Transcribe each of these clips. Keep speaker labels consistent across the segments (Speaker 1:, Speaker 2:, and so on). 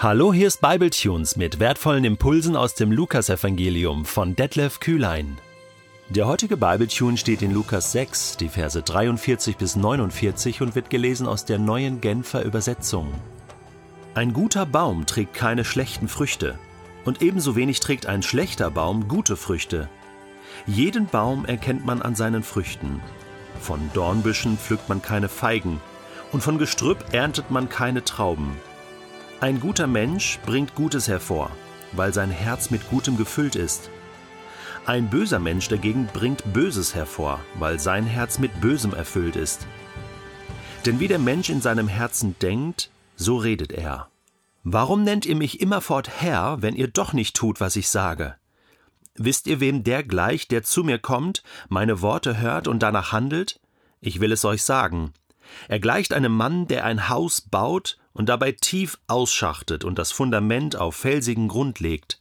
Speaker 1: Hallo, hier ist Bibletunes mit wertvollen Impulsen aus dem Lukasevangelium von Detlef Kühlein. Der heutige Bibletune steht in Lukas 6, die Verse 43 bis 49 und wird gelesen aus der neuen Genfer Übersetzung. Ein guter Baum trägt keine schlechten Früchte, und ebenso wenig trägt ein schlechter Baum gute Früchte. Jeden Baum erkennt man an seinen Früchten. Von Dornbüschen pflückt man keine Feigen, und von Gestrüpp erntet man keine Trauben. Ein guter Mensch bringt Gutes hervor, weil sein Herz mit Gutem gefüllt ist. Ein böser Mensch dagegen bringt Böses hervor, weil sein Herz mit Bösem erfüllt ist. Denn wie der Mensch in seinem Herzen denkt, so redet er. Warum nennt ihr mich immerfort Herr, wenn ihr doch nicht tut, was ich sage? Wisst ihr, wem der gleicht, der zu mir kommt, meine Worte hört und danach handelt? Ich will es euch sagen. Er gleicht einem Mann, der ein Haus baut und dabei tief ausschachtet und das Fundament auf felsigen Grund legt.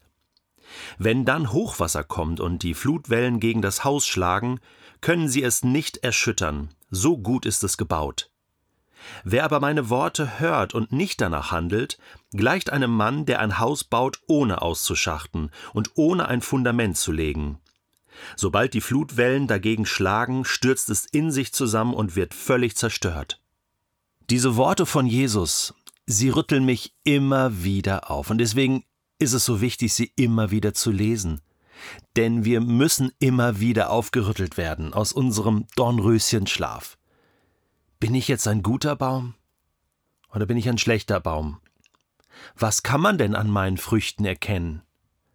Speaker 1: Wenn dann Hochwasser kommt und die Flutwellen gegen das Haus schlagen, können sie es nicht erschüttern, so gut ist es gebaut. Wer aber meine Worte hört und nicht danach handelt, gleicht einem Mann, der ein Haus baut, ohne auszuschachten und ohne ein Fundament zu legen. Sobald die Flutwellen dagegen schlagen, stürzt es in sich zusammen und wird völlig zerstört. Diese Worte von Jesus sie rütteln mich immer wieder auf. Und deswegen ist es so wichtig, sie immer wieder zu lesen. Denn wir müssen immer wieder aufgerüttelt werden aus unserem Dornröschenschlaf. Bin ich jetzt ein guter Baum? Oder bin ich ein schlechter Baum? Was kann man denn an meinen Früchten erkennen?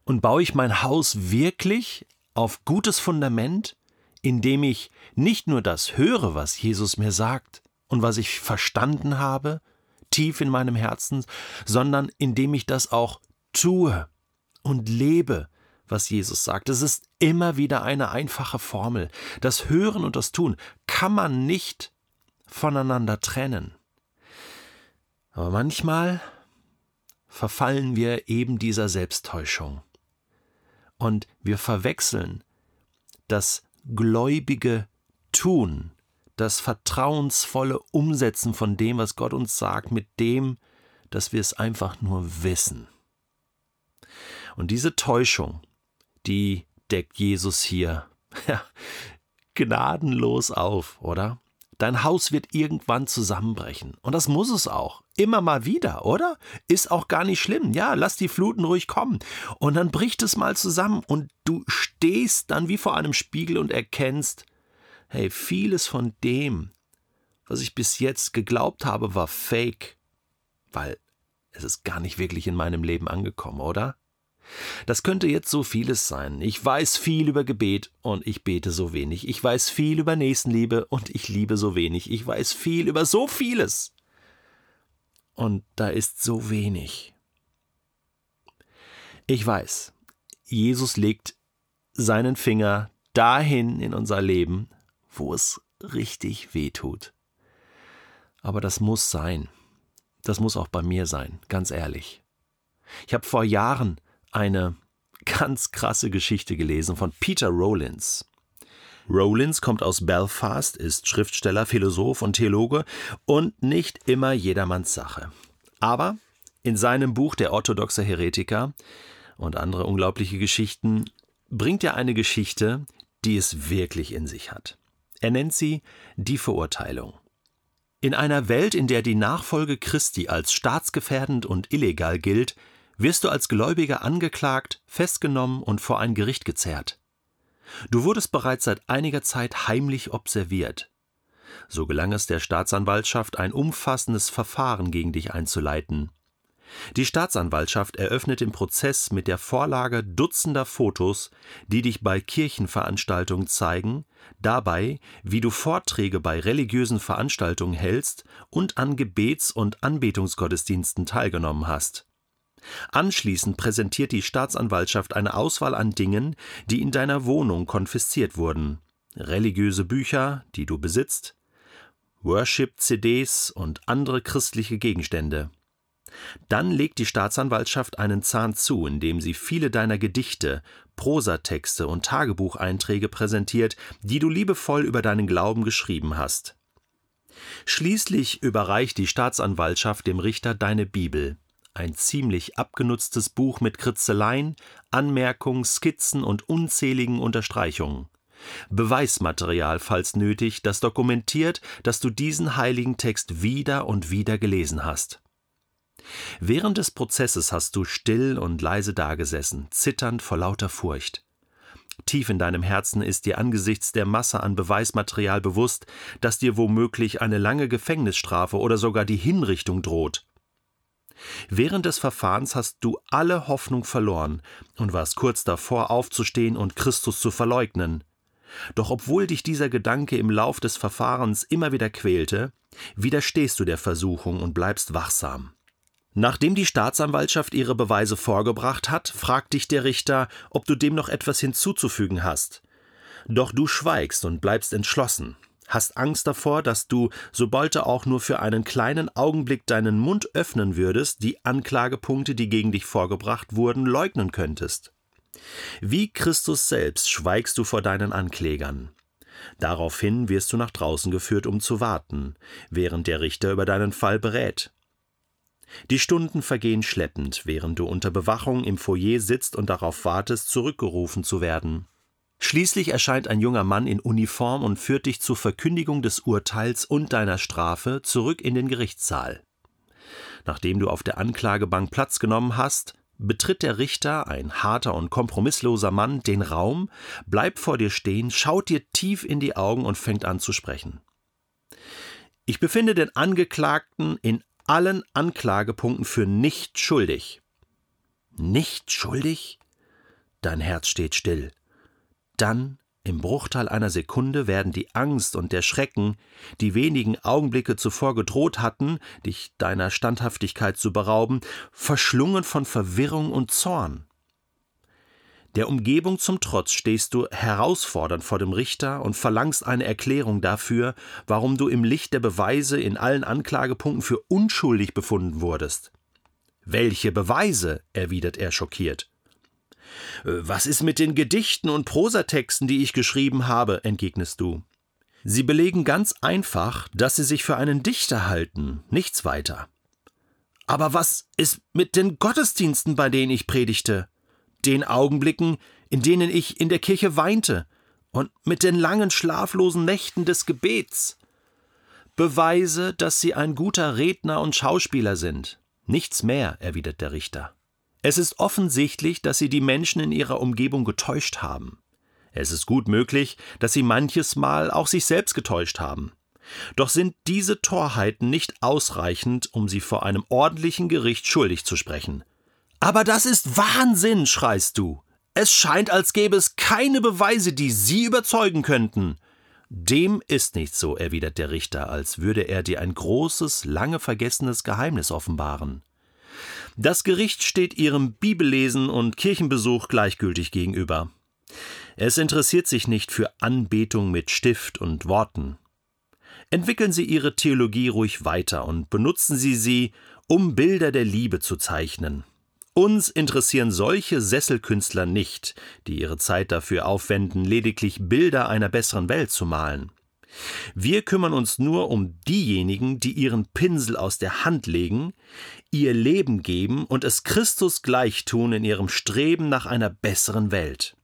Speaker 1: Und baue ich mein Haus wirklich auf gutes Fundament, indem ich nicht nur das höre, was Jesus mir sagt und was ich verstanden habe, tief in meinem Herzen, sondern indem ich das auch tue und lebe, was Jesus sagt. Es ist immer wieder eine einfache Formel. Das Hören und das Tun kann man nicht voneinander trennen. Aber manchmal verfallen wir eben dieser Selbsttäuschung. Und wir verwechseln das gläubige Tun das vertrauensvolle Umsetzen von dem, was Gott uns sagt, mit dem, dass wir es einfach nur wissen. Und diese Täuschung, die deckt Jesus hier ja, gnadenlos auf, oder? Dein Haus wird irgendwann zusammenbrechen. Und das muss es auch. Immer mal wieder, oder? Ist auch gar nicht schlimm. Ja, lass die Fluten ruhig kommen. Und dann bricht es mal zusammen und du stehst dann wie vor einem Spiegel und erkennst, hey, vieles von dem, was ich bis jetzt geglaubt habe, war fake, weil es ist gar nicht wirklich in meinem Leben angekommen, oder? Das könnte jetzt so vieles sein. Ich weiß viel über Gebet und ich bete so wenig. Ich weiß viel über Nächstenliebe und ich liebe so wenig. Ich weiß viel über so vieles. Und da ist so wenig. Ich weiß, Jesus legt seinen Finger dahin in unser Leben, wo es richtig weh tut. Aber das muss sein. Das muss auch bei mir sein, ganz ehrlich. Ich habe vor Jahren eine ganz krasse Geschichte gelesen von Peter Rollins. Rollins kommt aus Belfast, ist Schriftsteller, Philosoph und Theologe und nicht immer jedermanns Sache. Aber in seinem Buch Der orthodoxe Heretiker und andere unglaubliche Geschichten bringt er eine Geschichte, die es wirklich in sich hat. Er nennt sie die Verurteilung. In einer Welt, in der die Nachfolge Christi als staatsgefährdend und illegal gilt, wirst du als Gläubiger angeklagt, festgenommen und vor ein Gericht gezerrt. Du wurdest bereits seit einiger Zeit heimlich observiert. So gelang es der Staatsanwaltschaft, ein umfassendes Verfahren gegen dich einzuleiten. Die Staatsanwaltschaft eröffnet den Prozess mit der Vorlage dutzender Fotos, die dich bei Kirchenveranstaltungen zeigen, dabei, wie du Vorträge bei religiösen Veranstaltungen hältst und an Gebets- und Anbetungsgottesdiensten teilgenommen hast. Anschließend präsentiert die Staatsanwaltschaft eine Auswahl an Dingen, die in deiner Wohnung konfisziert wurden. Religiöse Bücher, die du besitzt, Worship-CDs und andere christliche Gegenstände. Dann legt die Staatsanwaltschaft einen Zahn zu, indem sie viele deiner Gedichte, Prosatexte und Tagebucheinträge präsentiert, die du liebevoll über deinen Glauben geschrieben hast. Schließlich überreicht die Staatsanwaltschaft dem Richter deine Bibel, ein ziemlich abgenutztes Buch mit Kritzeleien, Anmerkungen, Skizzen und unzähligen Unterstreichungen. Beweismaterial, falls nötig, das dokumentiert, dass du diesen heiligen Text wieder und wieder gelesen hast. Während des Prozesses hast du still und leise dagesessen, zitternd vor lauter Furcht. Tief in deinem Herzen ist dir angesichts der Masse an Beweismaterial bewusst, dass dir womöglich eine lange Gefängnisstrafe oder sogar die Hinrichtung droht. Während des Verfahrens hast du alle Hoffnung verloren und warst kurz davor aufzustehen und Christus zu verleugnen. Doch obwohl dich dieser Gedanke im Lauf des Verfahrens immer wieder quälte, widerstehst du der Versuchung und bleibst wachsam. Nachdem die Staatsanwaltschaft ihre Beweise vorgebracht hat, fragt dich der Richter, ob du dem noch etwas hinzuzufügen hast. Doch du schweigst und bleibst entschlossen, hast Angst davor, dass du, sobald du auch nur für einen kleinen Augenblick deinen Mund öffnen würdest, die Anklagepunkte, die gegen dich vorgebracht wurden, leugnen könntest. Wie Christus selbst schweigst du vor deinen Anklägern. Daraufhin wirst du nach draußen geführt, um zu warten, während der Richter über deinen Fall berät. Die Stunden vergehen schleppend, während du unter Bewachung im Foyer sitzt und darauf wartest, zurückgerufen zu werden. Schließlich erscheint ein junger Mann in Uniform und führt dich zur Verkündigung des Urteils und deiner Strafe zurück in den Gerichtssaal. Nachdem du auf der Anklagebank Platz genommen hast, betritt der Richter, ein harter und kompromissloser Mann, den Raum, bleibt vor dir stehen, schaut dir tief in die Augen und fängt an zu sprechen. Ich befinde den Angeklagten in allen Anklagepunkten für nicht schuldig. Nicht schuldig? Dein Herz steht still. Dann, im Bruchteil einer Sekunde, werden die Angst und der Schrecken, die wenigen Augenblicke zuvor gedroht hatten, dich deiner Standhaftigkeit zu berauben, verschlungen von Verwirrung und Zorn. Der Umgebung zum Trotz stehst du herausfordernd vor dem Richter und verlangst eine Erklärung dafür, warum du im Licht der Beweise in allen Anklagepunkten für unschuldig befunden wurdest. Welche Beweise? erwidert er schockiert. Äh, was ist mit den Gedichten und Prosatexten, die ich geschrieben habe? entgegnest du. Sie belegen ganz einfach, dass sie sich für einen Dichter halten, nichts weiter. Aber was ist mit den Gottesdiensten, bei denen ich predigte? Den Augenblicken, in denen ich in der Kirche weinte, und mit den langen schlaflosen Nächten des Gebets. Beweise, dass Sie ein guter Redner und Schauspieler sind. Nichts mehr, erwidert der Richter. Es ist offensichtlich, dass Sie die Menschen in Ihrer Umgebung getäuscht haben. Es ist gut möglich, dass Sie manches Mal auch sich selbst getäuscht haben. Doch sind diese Torheiten nicht ausreichend, um Sie vor einem ordentlichen Gericht schuldig zu sprechen. Aber das ist Wahnsinn, schreist du. Es scheint, als gäbe es keine Beweise, die Sie überzeugen könnten. Dem ist nicht so, erwidert der Richter, als würde er dir ein großes, lange vergessenes Geheimnis offenbaren. Das Gericht steht ihrem Bibellesen und Kirchenbesuch gleichgültig gegenüber. Es interessiert sich nicht für Anbetung mit Stift und Worten. Entwickeln Sie Ihre Theologie ruhig weiter und benutzen Sie sie, um Bilder der Liebe zu zeichnen. Uns interessieren solche Sesselkünstler nicht, die ihre Zeit dafür aufwenden, lediglich Bilder einer besseren Welt zu malen. Wir kümmern uns nur um diejenigen, die ihren Pinsel aus der Hand legen, ihr Leben geben und es Christus gleichtun in ihrem Streben nach einer besseren Welt.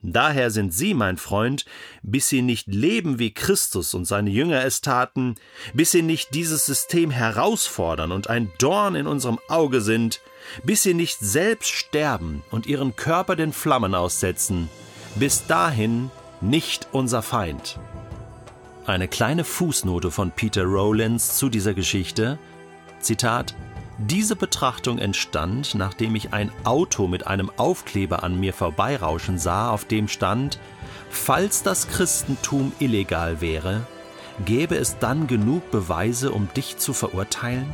Speaker 1: Daher sind Sie, mein Freund, bis Sie nicht leben, wie Christus und seine Jünger es taten, bis Sie nicht dieses System herausfordern und ein Dorn in unserem Auge sind, bis Sie nicht selbst sterben und Ihren Körper den Flammen aussetzen, bis dahin nicht unser Feind. Eine kleine Fußnote von Peter Rowlands zu dieser Geschichte. Zitat diese Betrachtung entstand, nachdem ich ein Auto mit einem Aufkleber an mir vorbeirauschen sah, auf dem stand, falls das Christentum illegal wäre, gäbe es dann genug Beweise, um dich zu verurteilen?